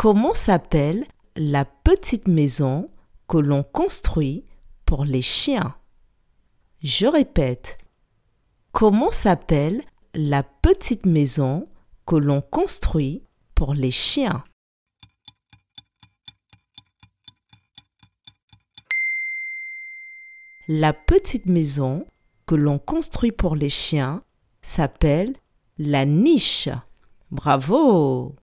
Comment s'appelle la petite maison que l'on construit pour les chiens? Je répète. Comment s'appelle la petite maison que l'on construit pour les chiens? La petite maison que l'on construit pour les chiens s'appelle la niche. Bravo